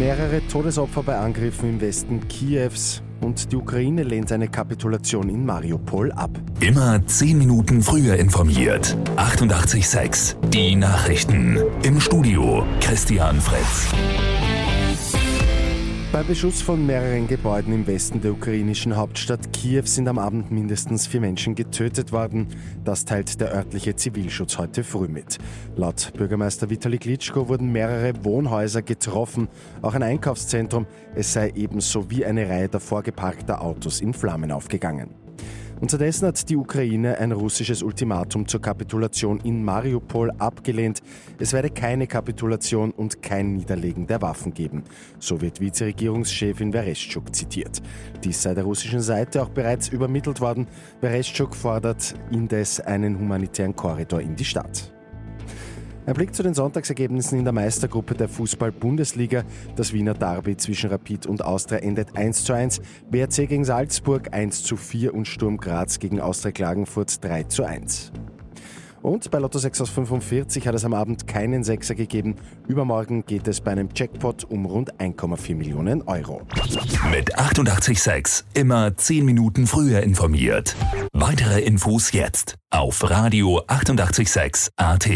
Mehrere Todesopfer bei Angriffen im Westen Kiews und die Ukraine lehnt eine Kapitulation in Mariupol ab. Immer 10 Minuten früher informiert. 88.6 Die Nachrichten. Im Studio Christian Fritz. Bei Beschuss von mehreren Gebäuden im Westen der ukrainischen Hauptstadt Kiew sind am Abend mindestens vier Menschen getötet worden. Das teilt der örtliche Zivilschutz heute früh mit. Laut Bürgermeister Vitali Klitschko wurden mehrere Wohnhäuser getroffen, auch ein Einkaufszentrum. Es sei ebenso wie eine Reihe davor geparkter Autos in Flammen aufgegangen. Unterdessen hat die Ukraine ein russisches Ultimatum zur Kapitulation in Mariupol abgelehnt. Es werde keine Kapitulation und kein Niederlegen der Waffen geben. So wird Vizeregierungschefin Vereshchuk zitiert. Dies sei der russischen Seite auch bereits übermittelt worden. Vereshchuk fordert indes einen humanitären Korridor in die Stadt. Ein Blick zu den Sonntagsergebnissen in der Meistergruppe der Fußball-Bundesliga. Das Wiener Derby zwischen Rapid und Austria endet 1 zu 1, BRC gegen Salzburg 1 zu 4 und Sturm Graz gegen Austria Klagenfurt 3 zu 1. Und bei Lotto 6 aus 45 hat es am Abend keinen Sechser gegeben. Übermorgen geht es bei einem Jackpot um rund 1,4 Millionen Euro. Mit 886 immer 10 Minuten früher informiert. Weitere Infos jetzt auf Radio 886 AT.